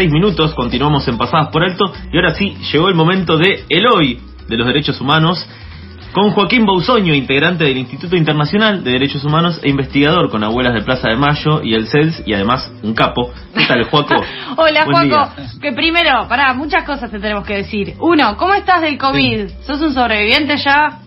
36 minutos, continuamos en Pasadas por Alto y ahora sí, llegó el momento de el hoy de los derechos humanos con Joaquín Bausoño, integrante del Instituto Internacional de Derechos Humanos e investigador con Abuelas de Plaza de Mayo y el CELS y además un capo. ¿Qué tal, Joaco? Hola, Joaco. Que primero, pará, muchas cosas te tenemos que decir. Uno, ¿cómo estás del COVID? ¿Sos un sobreviviente ya?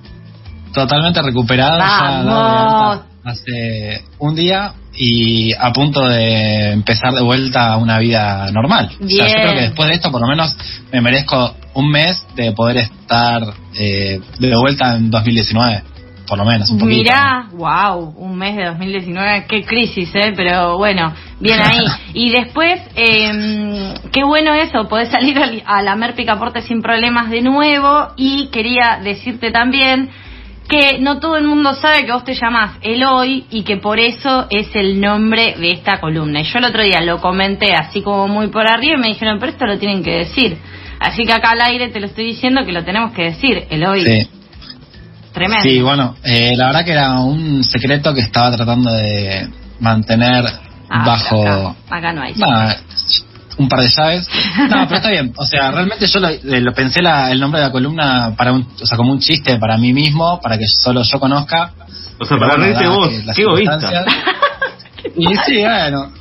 Totalmente recuperado. Vamos. Hace un día y a punto de empezar de vuelta a una vida normal. Bien. O sea, yo creo que después de esto por lo menos me merezco un mes de poder estar eh, de vuelta en 2019. Por lo menos, un poquito. Mirá, wow, un mes de 2019, qué crisis, ¿eh? Pero bueno, bien ahí. Y después, eh, qué bueno eso, podés salir al- a la Mer Picaporte sin problemas de nuevo. Y quería decirte también que no todo el mundo sabe que vos te llamas Eloy y que por eso es el nombre de esta columna. Y yo el otro día lo comenté así como muy por arriba y me dijeron, pero esto lo tienen que decir. Así que acá al aire te lo estoy diciendo que lo tenemos que decir, Eloy. Sí. Tremendo. Sí, bueno, eh, la verdad que era un secreto que estaba tratando de mantener Ah, bajo Acá, acá no hay. nada, un par de llaves. No, pero está bien. O sea, realmente yo lo, eh, lo pensé la- el nombre de la columna para un, o sea, como un chiste para mí mismo, para que solo yo conozca. O sea, Pero para bueno, reírte vos, qué egoísta. Y sí, bueno.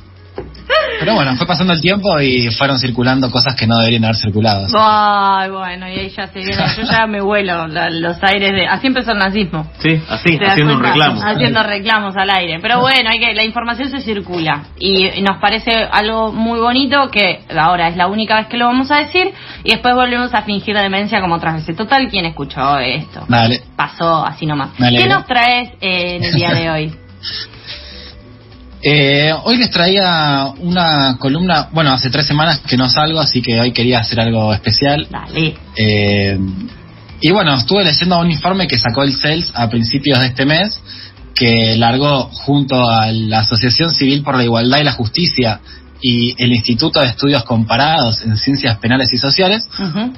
Pero bueno, fue pasando el tiempo y fueron circulando cosas que no deberían haber circulado. Ay, bueno, y ahí ya se viene. Yo ya me vuelo la- los aires de. Así empezó el nazismo. Sí, así, ¿Te das haciendo un reclamo. Haciendo reclamos al aire. Pero bueno, hay que la información se circula. Y nos parece algo muy bonito que ahora es la única vez que lo vamos a decir. Y después volvemos a fingir demencia como otras veces. Total, ¿quién escuchó esto? Dale. Pasó así nomás. ¿Qué nos traes eh, en el día de hoy? Eh, hoy les traía una columna, bueno, hace tres semanas que no salgo, así que hoy quería hacer algo especial. Dale. Eh, y bueno, estuve leyendo un informe que sacó el CELS a principios de este mes, que largó junto a la Asociación Civil por la Igualdad y la Justicia y el Instituto de Estudios Comparados en Ciencias Penales y Sociales,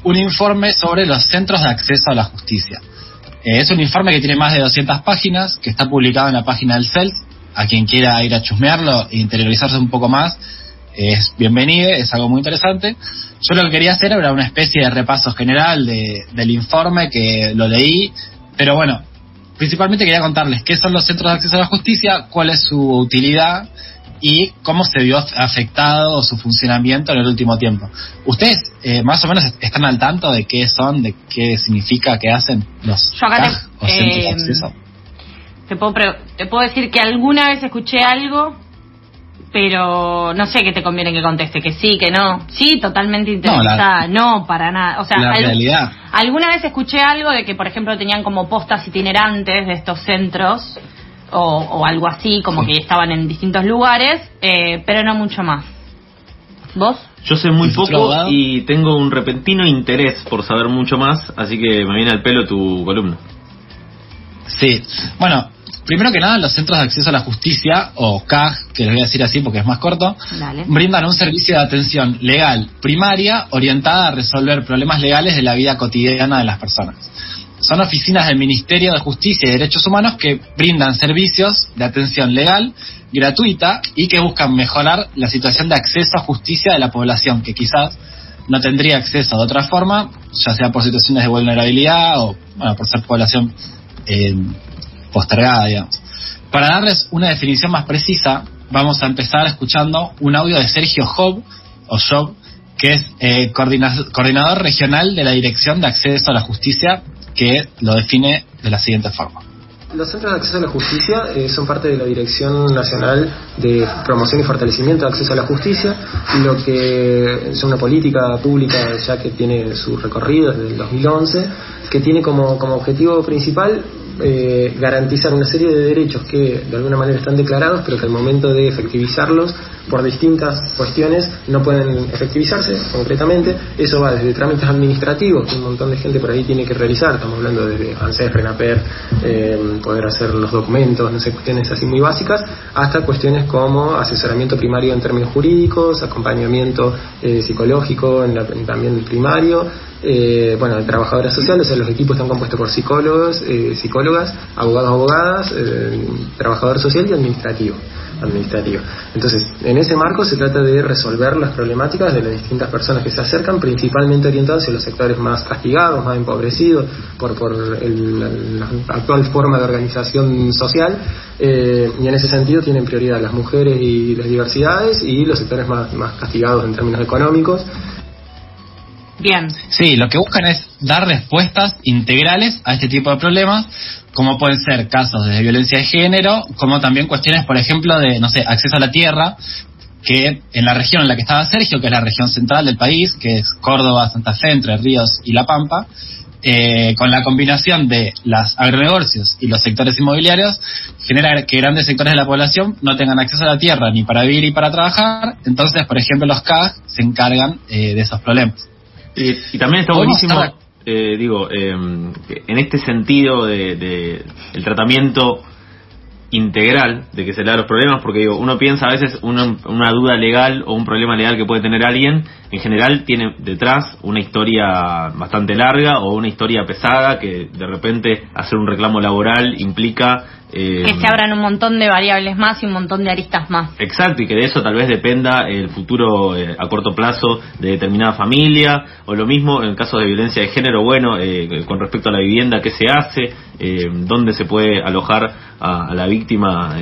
un informe sobre los centros de acceso a la justicia. Eh, es un informe que tiene más de 200 páginas, que está publicado en la página del CELS. A quien quiera ir a chusmearlo e interiorizarse un poco más, es bienvenido, es algo muy interesante. Yo lo que quería hacer era una especie de repaso general de- del informe que lo leí, pero bueno, principalmente quería contarles qué son los centros de acceso a la justicia, cuál es su utilidad y cómo se vio afectado su funcionamiento en el último tiempo. ¿Ustedes eh, más o menos están al tanto de qué son, de qué significa, qué hacen los Yo acá te- CAJ o centros de eh, acceso? Te puedo, pre- te puedo decir que alguna vez escuché algo, pero no sé qué te conviene que conteste, que sí, que no. Sí, totalmente interesada. No, para nada. O sea, la al- realidad. alguna vez escuché algo de que, por ejemplo, tenían como postas itinerantes de estos centros o, o algo así, como Sí. que estaban en distintos lugares, eh, pero no mucho más. ¿Vos? Yo sé muy ¿Y futuro poco y tengo un repentino interés por saber mucho más, así que me viene al pelo tu columna. Sí, bueno, primero que nada, los centros de acceso a la justicia, o CAJ, que les voy a decir así porque es más corto, Dale. brindan un servicio de atención legal primaria orientada a resolver problemas legales de la vida cotidiana de las personas. Son oficinas del Ministerio de Justicia y Derechos Humanos que brindan servicios de atención legal gratuita y que buscan mejorar la situación de acceso a justicia de la población que quizás no tendría acceso de otra forma, ya sea por situaciones de vulnerabilidad o bueno, por ser población eh, postergada, digamos. Para darles una definición más precisa, vamos a empezar escuchando un audio de Sergio Job, o Job, que es eh, coordina- coordinador regional de la Dirección de Acceso a la Justicia, que lo define de la siguiente forma. Los centros de acceso a la justicia eh, son parte de la Dirección Nacional de Promoción y Fortalecimiento de Acceso a la Justicia, lo que es una política pública ya que tiene su recorrido desde el 2011, que tiene como objetivo principal eh, garantizar una serie de derechos que de alguna manera están declarados, pero que al momento de efectivizarlos, por distintas cuestiones, no pueden efectivizarse concretamente. Eso va desde trámites administrativos, que un montón de gente por ahí tiene que realizar, estamos hablando desde ANSES, RENAPER, eh, poder hacer los documentos, no sé, cuestiones así muy básicas, hasta cuestiones como asesoramiento primario en términos jurídicos, acompañamiento eh, psicológico en la- también primario, eh, bueno, trabajadoras sociales, o sea, los equipos están compuestos por psicólogos, eh, psicólogas, abogados, abogadas, eh, trabajador social y administrativo. administrativo. Entonces, en ese marco se trata de resolver las problemáticas de las distintas personas que se acercan, principalmente orientadas hacia los sectores más castigados, más empobrecidos por, por la actual forma de organización social, eh, y en ese sentido tienen prioridad las mujeres y las diversidades y los sectores más, más castigados en términos económicos. Bien. Sí, lo que buscan es dar respuestas integrales a este tipo de problemas, como pueden ser casos de violencia de género, como también cuestiones, por ejemplo, de, no sé, acceso a la tierra, que en la región en la que estaba Sergio, que es la región central del país, que es Córdoba, Santa Fe, Entre Ríos y La Pampa, eh, con la combinación de las agronegocios y los sectores inmobiliarios, genera que grandes sectores de la población no tengan acceso a la tierra ni para vivir ni para trabajar. Entonces, por ejemplo, los CAG se encargan eh, de esos problemas. Y, también está buenísimo, eh, digo, em, en este sentido de, de el tratamiento integral de que se le da los problemas, porque digo, uno piensa a veces una, una duda legal o un problema legal que puede tener alguien, en general tiene detrás una historia bastante larga o una historia pesada que de repente hacer un reclamo laboral implica eh, que se abran un montón de variables más y un montón de aristas más. Exacto, y que de eso tal vez dependa el futuro eh, a corto plazo de determinada familia, o lo mismo en caso de violencia de género, bueno, eh, con respecto a la vivienda, qué se hace, dónde se puede alojar a, la víctima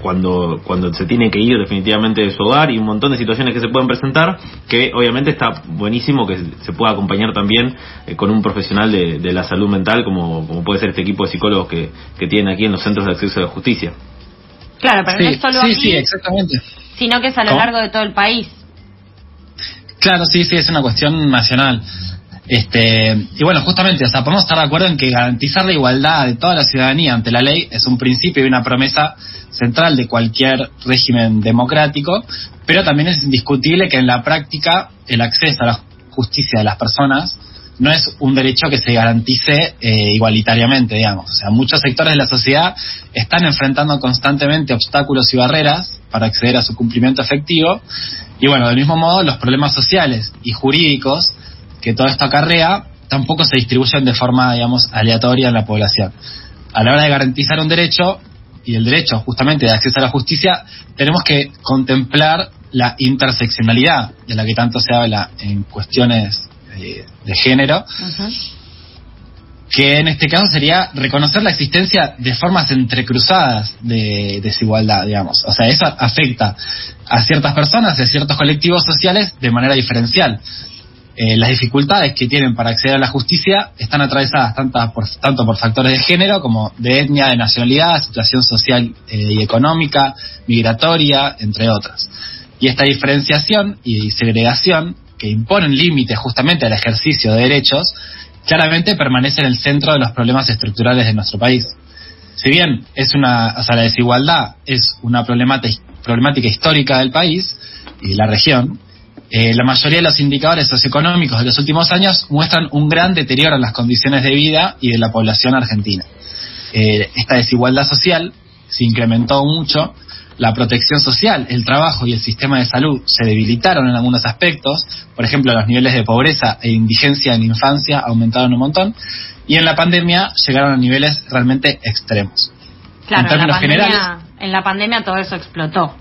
cuando, cuando se tiene que ir definitivamente de su hogar, y un montón de situaciones que se pueden presentar, que obviamente está buenísimo que se pueda acompañar también con un profesional de, la salud mental, como, como puede ser este equipo de psicólogos que, que tienen aquí en los centros de acceso a la justicia. Claro, pero no es solo sí, sí, exactamente. sino que es a lo largo de todo el país. Claro, sí, sí, es una cuestión nacional. Este, y bueno, justamente, o sea, podemos estar de acuerdo en que garantizar la igualdad de toda la ciudadanía ante la ley es un principio y una promesa central de cualquier régimen democrático, pero también es indiscutible que en la práctica el acceso a la justicia de las personas no es un derecho que se garantice eh, igualitariamente, digamos. O sea, muchos sectores de la sociedad están enfrentando constantemente obstáculos y barreras para acceder a su cumplimiento efectivo. Y bueno, del mismo modo, los problemas sociales y jurídicos que todo esto acarrea tampoco se distribuyen de forma, digamos, aleatoria en la población. A la hora de garantizar un derecho, y el derecho justamente de acceso a la justicia, tenemos que contemplar la interseccionalidad de la que tanto se habla en cuestiones de, género, que en este caso sería reconocer la existencia de formas entrecruzadas de desigualdad, digamos. O sea, eso afecta a ciertas personas, a ciertos colectivos sociales de manera diferencial. Eh, las dificultades que tienen para acceder a la justicia están atravesadas tanto por, tanto por factores de género como de etnia, de nacionalidad, situación social eh, y económica, migratoria, entre otras. Y esta diferenciación y segregación que imponen límites justamente al ejercicio de derechos, claramente permanece en el centro de los problemas estructurales de nuestro país. Si bien es una, o sea, la desigualdad es una problemática, histórica del país y de la región, eh, la mayoría de los indicadores socioeconómicos de los últimos años muestran un gran deterioro en las condiciones de vida y de la población argentina. Eh, esta desigualdad social se incrementó mucho la protección social, el trabajo y el sistema de salud se debilitaron en algunos aspectos, por ejemplo, los niveles de pobreza e indigencia en la infancia aumentaron un montón, y en la pandemia llegaron a niveles realmente extremos. Claro, en términos generales. En la pandemia todo eso explotó.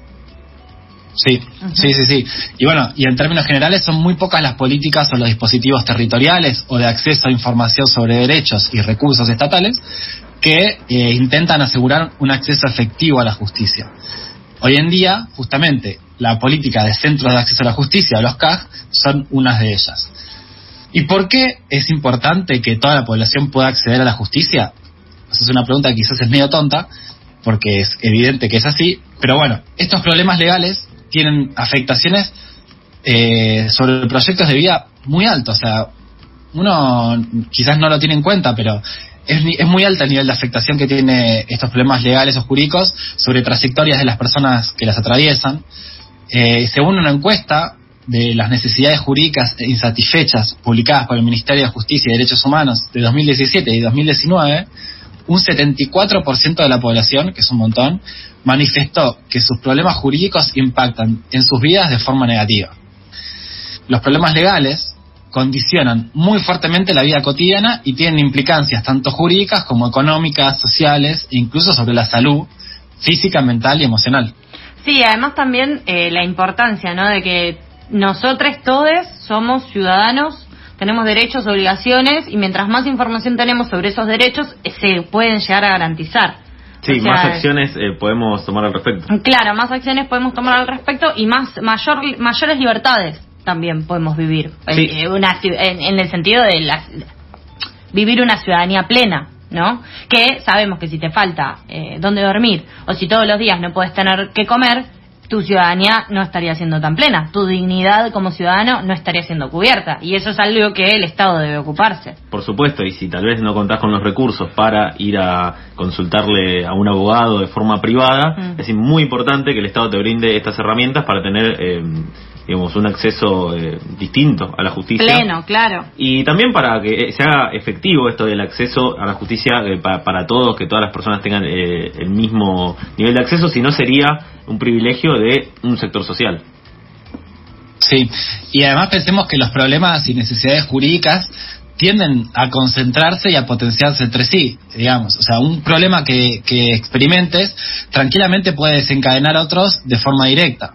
Sí, sí, sí, sí. Y bueno, y en términos generales son muy pocas las políticas o los dispositivos territoriales o de acceso a información sobre derechos y recursos estatales que eh, intentan asegurar un acceso efectivo a la justicia. Hoy en día, justamente, la política de centros de acceso a la justicia, los CAG, son unas de ellas. ¿Y por qué es importante que toda la población pueda acceder a la justicia? Esa es una pregunta que quizás es medio tonta, porque es evidente que es así, pero bueno, estos problemas legales tienen afectaciones eh, sobre proyectos de vida muy altos, o sea, uno quizás no lo tiene en cuenta, pero es, muy alta el nivel de afectación que tiene estos problemas legales o jurídicos sobre trayectorias de las personas que las atraviesan. Eh, según una encuesta de las necesidades jurídicas insatisfechas publicadas por el Ministerio de Justicia y Derechos Humanos de 2017 y 2019, un 74% de la población, que es un montón, manifestó que sus problemas jurídicos impactan en sus vidas de forma negativa. Los problemas legales condicionan muy fuertemente la vida cotidiana y tienen implicancias tanto jurídicas como económicas, sociales e incluso sobre la salud física, mental y emocional. Sí, además también eh, la importancia, ¿no? De que nosotros todos somos ciudadanos, tenemos derechos, obligaciones y mientras más información tenemos sobre esos derechos, eh, se pueden llegar a garantizar. Sí, O sea, más acciones eh, podemos tomar al respecto. Claro, más acciones podemos tomar al respecto y más mayor, mayores libertades también podemos vivir. Sí. Eh, una en, en el sentido de la, vivir una ciudadanía plena, ¿no? Que sabemos que si te falta eh, dónde dormir o si todos los días no puedes tener que comer, tu ciudadanía no estaría siendo tan plena. Tu dignidad como ciudadano no estaría siendo cubierta. Y eso es algo que el Estado debe ocuparse. Por supuesto, y si tal vez no contás con los recursos para ir a consultarle a un abogado de forma privada, Mm. es muy importante que el Estado te brinde estas herramientas para tener, eh, digamos, un acceso eh, distinto a la justicia. Pleno, claro. Y también para que se haga efectivo esto del acceso a la justicia eh, pa- para todos, que todas las personas tengan eh, el mismo nivel de acceso, si no sería un privilegio de un sector social. Sí, y además pensemos que los problemas y necesidades jurídicas tienden a concentrarse y a potenciarse entre sí, digamos. O sea, un problema que, que experimentes tranquilamente puede desencadenar otros de forma directa.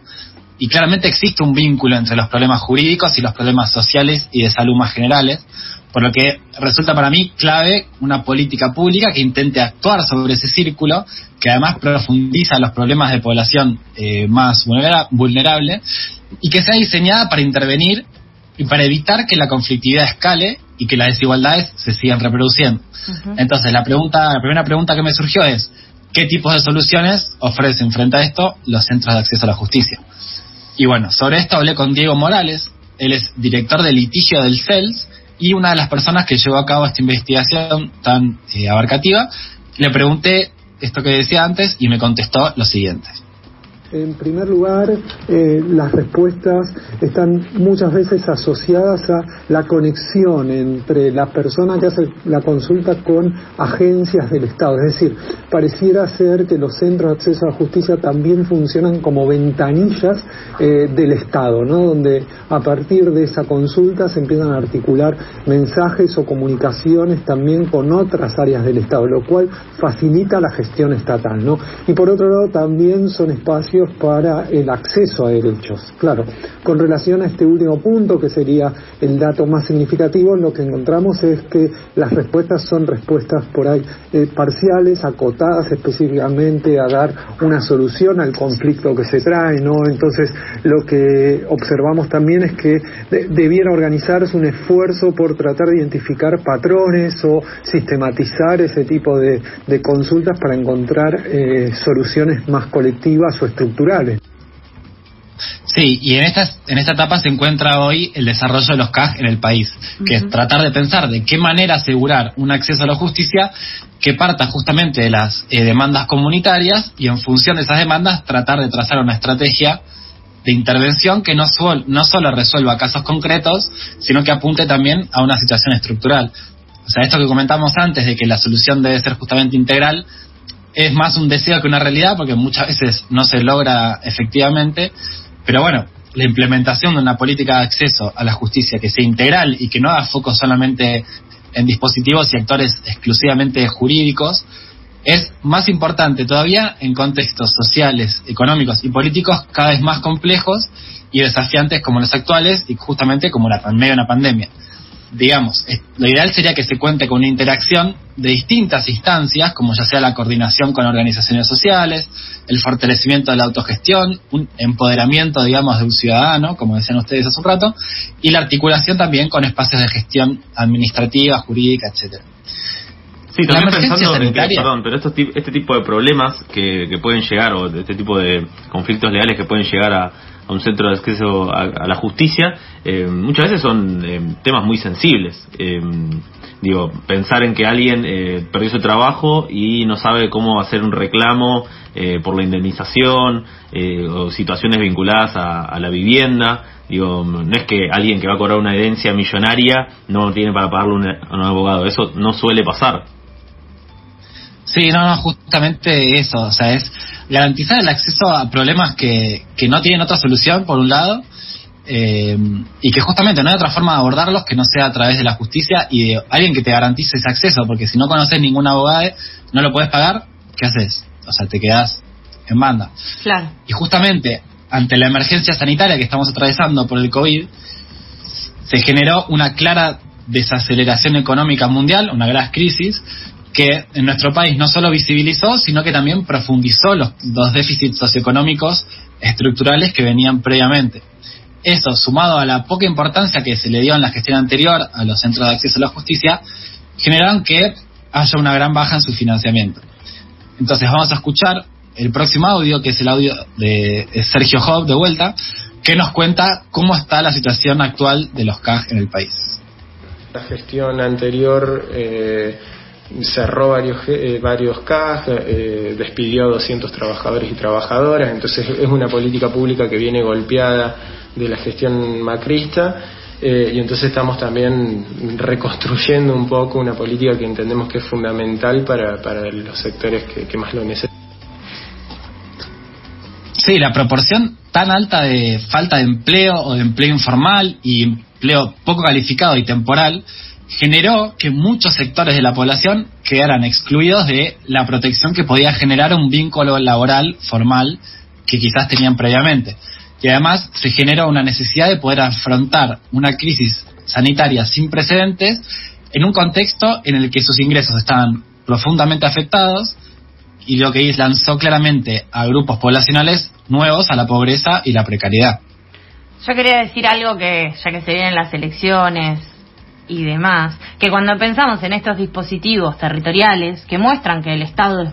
Y claramente existe un vínculo entre los problemas jurídicos y los problemas sociales y de salud más generales, por lo que resulta para mí clave una política pública que intente actuar sobre ese círculo, que además profundiza los problemas de población eh, más vulnera- vulnerable y que sea diseñada para intervenir y para evitar que la conflictividad escale y que las desigualdades se sigan reproduciendo. Entonces, la pregunta, la primera pregunta que me surgió es ¿qué tipos de soluciones ofrecen frente a esto los centros de acceso a la justicia? Y bueno, sobre esto hablé con Diego Morales, él es director de litigio del CELS y una de las personas que llevó a cabo esta investigación tan eh, abarcativa. Le pregunté esto que decía antes y me contestó lo siguiente. En primer lugar, eh, las respuestas están muchas veces asociadas a la conexión entre la persona que hace la consulta con agencias del Estado. Es decir, pareciera ser que los centros de acceso a la justicia también funcionan como ventanillas eh, del Estado, ¿no? donde a partir de esa consulta se empiezan a articular mensajes o comunicaciones también con otras áreas del Estado, lo cual facilita la gestión estatal. ¿no? Y por otro lado, también son espacios para el acceso a derechos. Claro, con relación a este último punto, que sería el dato más significativo, lo que encontramos es que las respuestas son respuestas por ahí eh, parciales, acotadas específicamente a dar una solución al conflicto que se trae, ¿no? Entonces, lo que observamos también es que de- debiera organizarse un esfuerzo por tratar de identificar patrones o sistematizar ese tipo de, consultas para encontrar eh, soluciones más colectivas o estructurales. Sí, y en esta, en esta etapa se encuentra hoy el desarrollo de los CAG en el país, que es tratar de pensar de qué manera asegurar un acceso a la justicia que parta justamente de las eh, demandas comunitarias y en función de esas demandas tratar de trazar una estrategia de intervención que no, sol- no solo resuelva casos concretos, sino que apunte también a una situación estructural. O sea, esto que comentamos antes de que la solución debe ser justamente integral, es más un deseo que una realidad porque muchas veces no se logra efectivamente, pero bueno, la implementación de una política de acceso a la justicia que sea integral y que no haga foco solamente en dispositivos y actores exclusivamente jurídicos es más importante todavía en contextos sociales, económicos y políticos cada vez más complejos y desafiantes como los actuales y justamente como la medio de una pandemia digamos, lo ideal sería que se cuente con una interacción de distintas instancias, como ya sea la coordinación con organizaciones sociales, el fortalecimiento de la autogestión, un empoderamiento, digamos, de un ciudadano, como decían ustedes hace un rato, y la articulación también con espacios de gestión administrativa, jurídica, etcétera. Sí, también pensando en que, perdón, pero estos este tipo de problemas que, que pueden llegar, o este tipo de conflictos legales que pueden llegar a, a un centro de acceso a, a la justicia, eh, muchas veces son eh, temas muy sensibles. Eh, digo, pensar en que alguien eh, perdió su trabajo y no sabe cómo hacer un reclamo por la indemnización o situaciones vinculadas a, a la vivienda. Digo, no es que alguien que va a cobrar una herencia millonaria no tiene para pagarle un- a un abogado. Eso no suele pasar. Sí, no, no, justamente eso, o sea, es garantizar el acceso a problemas que, que no tienen otra solución, por un lado, eh, y que justamente no hay otra forma de abordarlos que no sea a través de la justicia y de alguien que te garantice ese acceso, porque si no conoces ningún abogado, no lo puedes pagar, ¿qué haces? O sea, te quedas en banda. Claro. Y justamente ante la emergencia sanitaria que estamos atravesando por el COVID, se generó una clara desaceleración económica mundial, una gran crisis, que en nuestro país no solo visibilizó, sino que también profundizó los, los déficits socioeconómicos estructurales que venían previamente. Eso, sumado a la poca importancia que se le dio en la gestión anterior a los centros de acceso a la justicia, generaron que haya una gran baja en su financiamiento. Entonces vamos a escuchar el próximo audio, que es el audio de Sergio Job de vuelta, que nos cuenta cómo está la situación actual de los CAG en el país. La gestión anterior eh, cerró varios, eh, varios CAG, eh, despidió a 200 trabajadores y trabajadoras, entonces es una política pública que viene golpeada de la gestión macrista. Eh, y entonces estamos también reconstruyendo un poco una política que entendemos que es fundamental para, para los sectores que, que más lo necesitan. Sí, la proporción tan alta de falta de empleo o de empleo informal y empleo poco calificado y temporal generó que muchos sectores de la población quedaran excluidos de la protección que podía generar un vínculo laboral formal que quizás tenían previamente. Y además se generó una necesidad de poder afrontar una crisis sanitaria sin precedentes en un contexto en el que sus ingresos estaban profundamente afectados y lo que lanzó claramente a grupos poblacionales nuevos a la pobreza y la precariedad. Yo quería decir algo que, ya que se vienen las elecciones y demás, que cuando pensamos en estos dispositivos territoriales que muestran que el Estado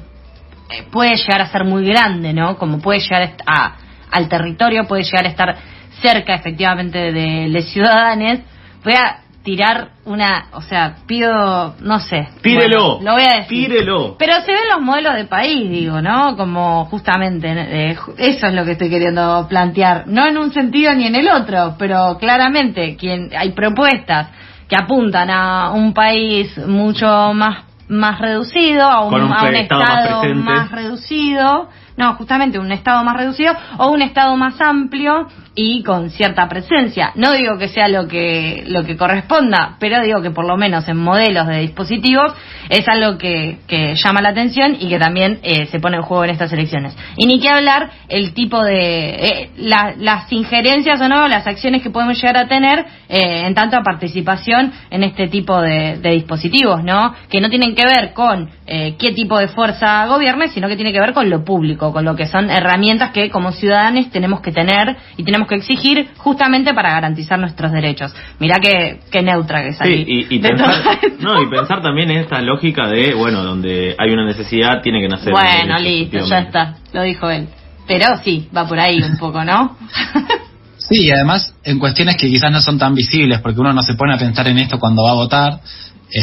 eh, puede llegar a ser muy grande, ¿no? Como puede llegar a, al territorio, puede llegar a estar cerca efectivamente de los ciudadanos, voy a tirar una, o sea, pido, no sé. Tírelo. Bueno, lo voy a decir. Tírelo. Pero se ven los modelos de país, digo, ¿no? Como justamente, eh, eso es lo que estoy queriendo plantear. No en un sentido ni en el otro, pero claramente quien hay propuestas que apuntan a un país mucho más más reducido, a un, a un estado más reducido, no, justamente un estado más reducido o un estado más amplio y con cierta presencia. No digo que sea lo que lo que corresponda, pero digo que por lo menos en modelos de dispositivos es algo que, que llama la atención y que también eh, se pone en juego en estas elecciones. Y ni que hablar el tipo de eh, la- las injerencias o no, las acciones que podemos llegar a tener eh, en tanto a participación en este tipo de dispositivos, ¿no? Que no tienen que ver con eh, qué tipo de fuerza gobierne, sino que tiene que ver con lo público, con lo que son herramientas que como ciudadanos tenemos que tener y tenemos que exigir justamente para garantizar nuestros derechos. Mirá que, que neutra que salí. Sí, y, pensar, no, y pensar también en esta lógica de, bueno, donde hay una necesidad, tiene que nacer. Bueno, listo, ya está, lo dijo él. Pero sí, va por ahí un poco, ¿no? Sí, y además en cuestiones que quizás no son tan visibles, porque uno no se pone a pensar en esto cuando va a votar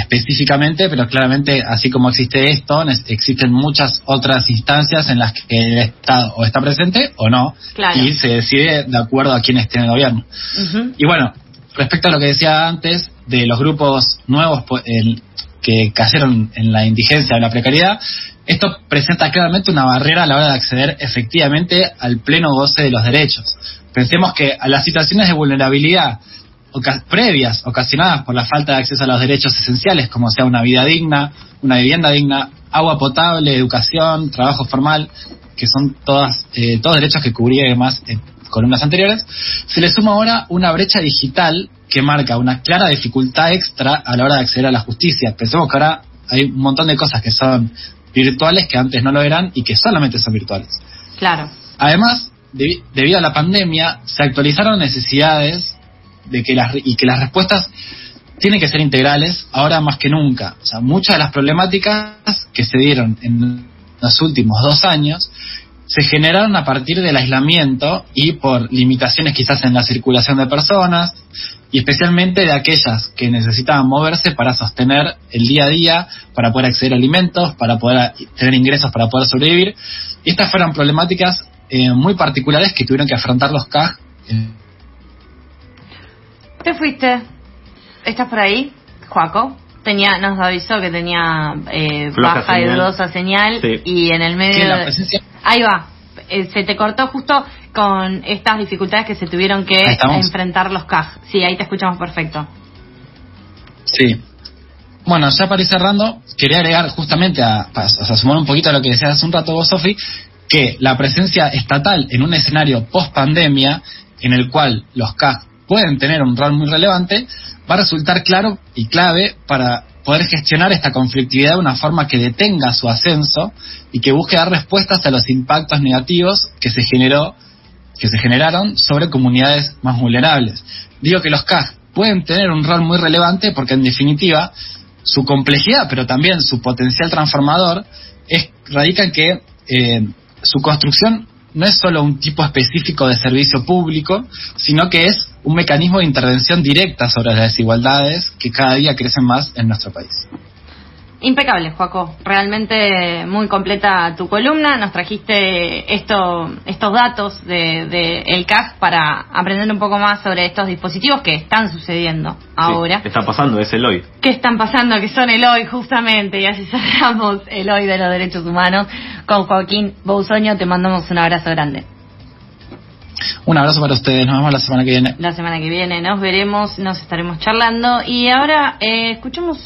específicamente, pero claramente así como existe esto, existen muchas otras instancias en las que el Estado o está presente o no, Claro. y se decide de acuerdo a quién esté en el gobierno. Y bueno, respecto a lo que decía antes de los grupos nuevos po- el- que cayeron en la indigencia o la precariedad, esto presenta claramente una barrera a la hora de acceder efectivamente al pleno goce de los derechos. Pensemos que a las situaciones de vulnerabilidad oca- previas ocasionadas por la falta de acceso a los derechos esenciales, como sea una vida digna, una vivienda digna, agua potable, educación, trabajo formal, que son todas eh, todos derechos que cubría además en columnas anteriores, se le suma ahora una brecha digital que marca una clara dificultad extra a la hora de acceder a la justicia. Pensemos que ahora hay un montón de cosas que son virtuales que antes no lo eran y que solamente son virtuales. Claro. Además, debi- debido a la pandemia, se actualizaron necesidades de que las, y que las respuestas tienen que ser integrales ahora más que nunca. O sea, muchas de las problemáticas que se dieron en los últimos dos años se generaron a partir del aislamiento y por limitaciones quizás en la circulación de personas y especialmente de aquellas que necesitaban moverse para sostener el día a día, para poder acceder a alimentos, para poder tener ingresos, para poder sobrevivir. Y estas fueron problemáticas eh, muy particulares que tuvieron que afrontar los CAG. ¿Te fuiste? ¿Estás por ahí, Joaco? Tenía, nos avisó que tenía eh, baja y dudosa señal Sí. y en el medio... la de- presencia Ahí va. Eh, se te cortó justo con estas dificultades que se tuvieron que enfrentar los CAG. Sí, ahí te escuchamos perfecto. Sí. Bueno, ya para ir cerrando, quería agregar justamente a, a- sumar un poquito a lo que decías hace un rato vos, Sofi, que la presencia estatal en un escenario post pandemia, en el cual los CAG pueden tener un rol muy relevante, va a resultar claro y clave para poder gestionar esta conflictividad de una forma que detenga su ascenso y que busque dar respuestas a los impactos negativos que se generó que se generaron sobre comunidades más vulnerables. Digo que los CAG pueden tener un rol muy relevante porque en definitiva su complejidad, pero también su potencial transformador, es, radica en que eh, su construcción no es solo un tipo específico de servicio público, sino que es un mecanismo de intervención directa sobre las desigualdades que cada día crecen más en nuestro país. Impecable, Joaco. Realmente muy completa tu columna. Nos trajiste esto, estos datos de, de el CAG para aprender un poco más sobre estos dispositivos que están sucediendo ahora. Sí, está pasando, es el hoy. ¿Qué están pasando? Que son el hoy, justamente. Y así cerramos el hoy de los derechos humanos con Joaquín Bousoño. Te mandamos un abrazo grande. Un abrazo para ustedes, nos vemos la semana que viene. La semana que viene nos veremos, nos estaremos charlando y ahora eh, escuchemos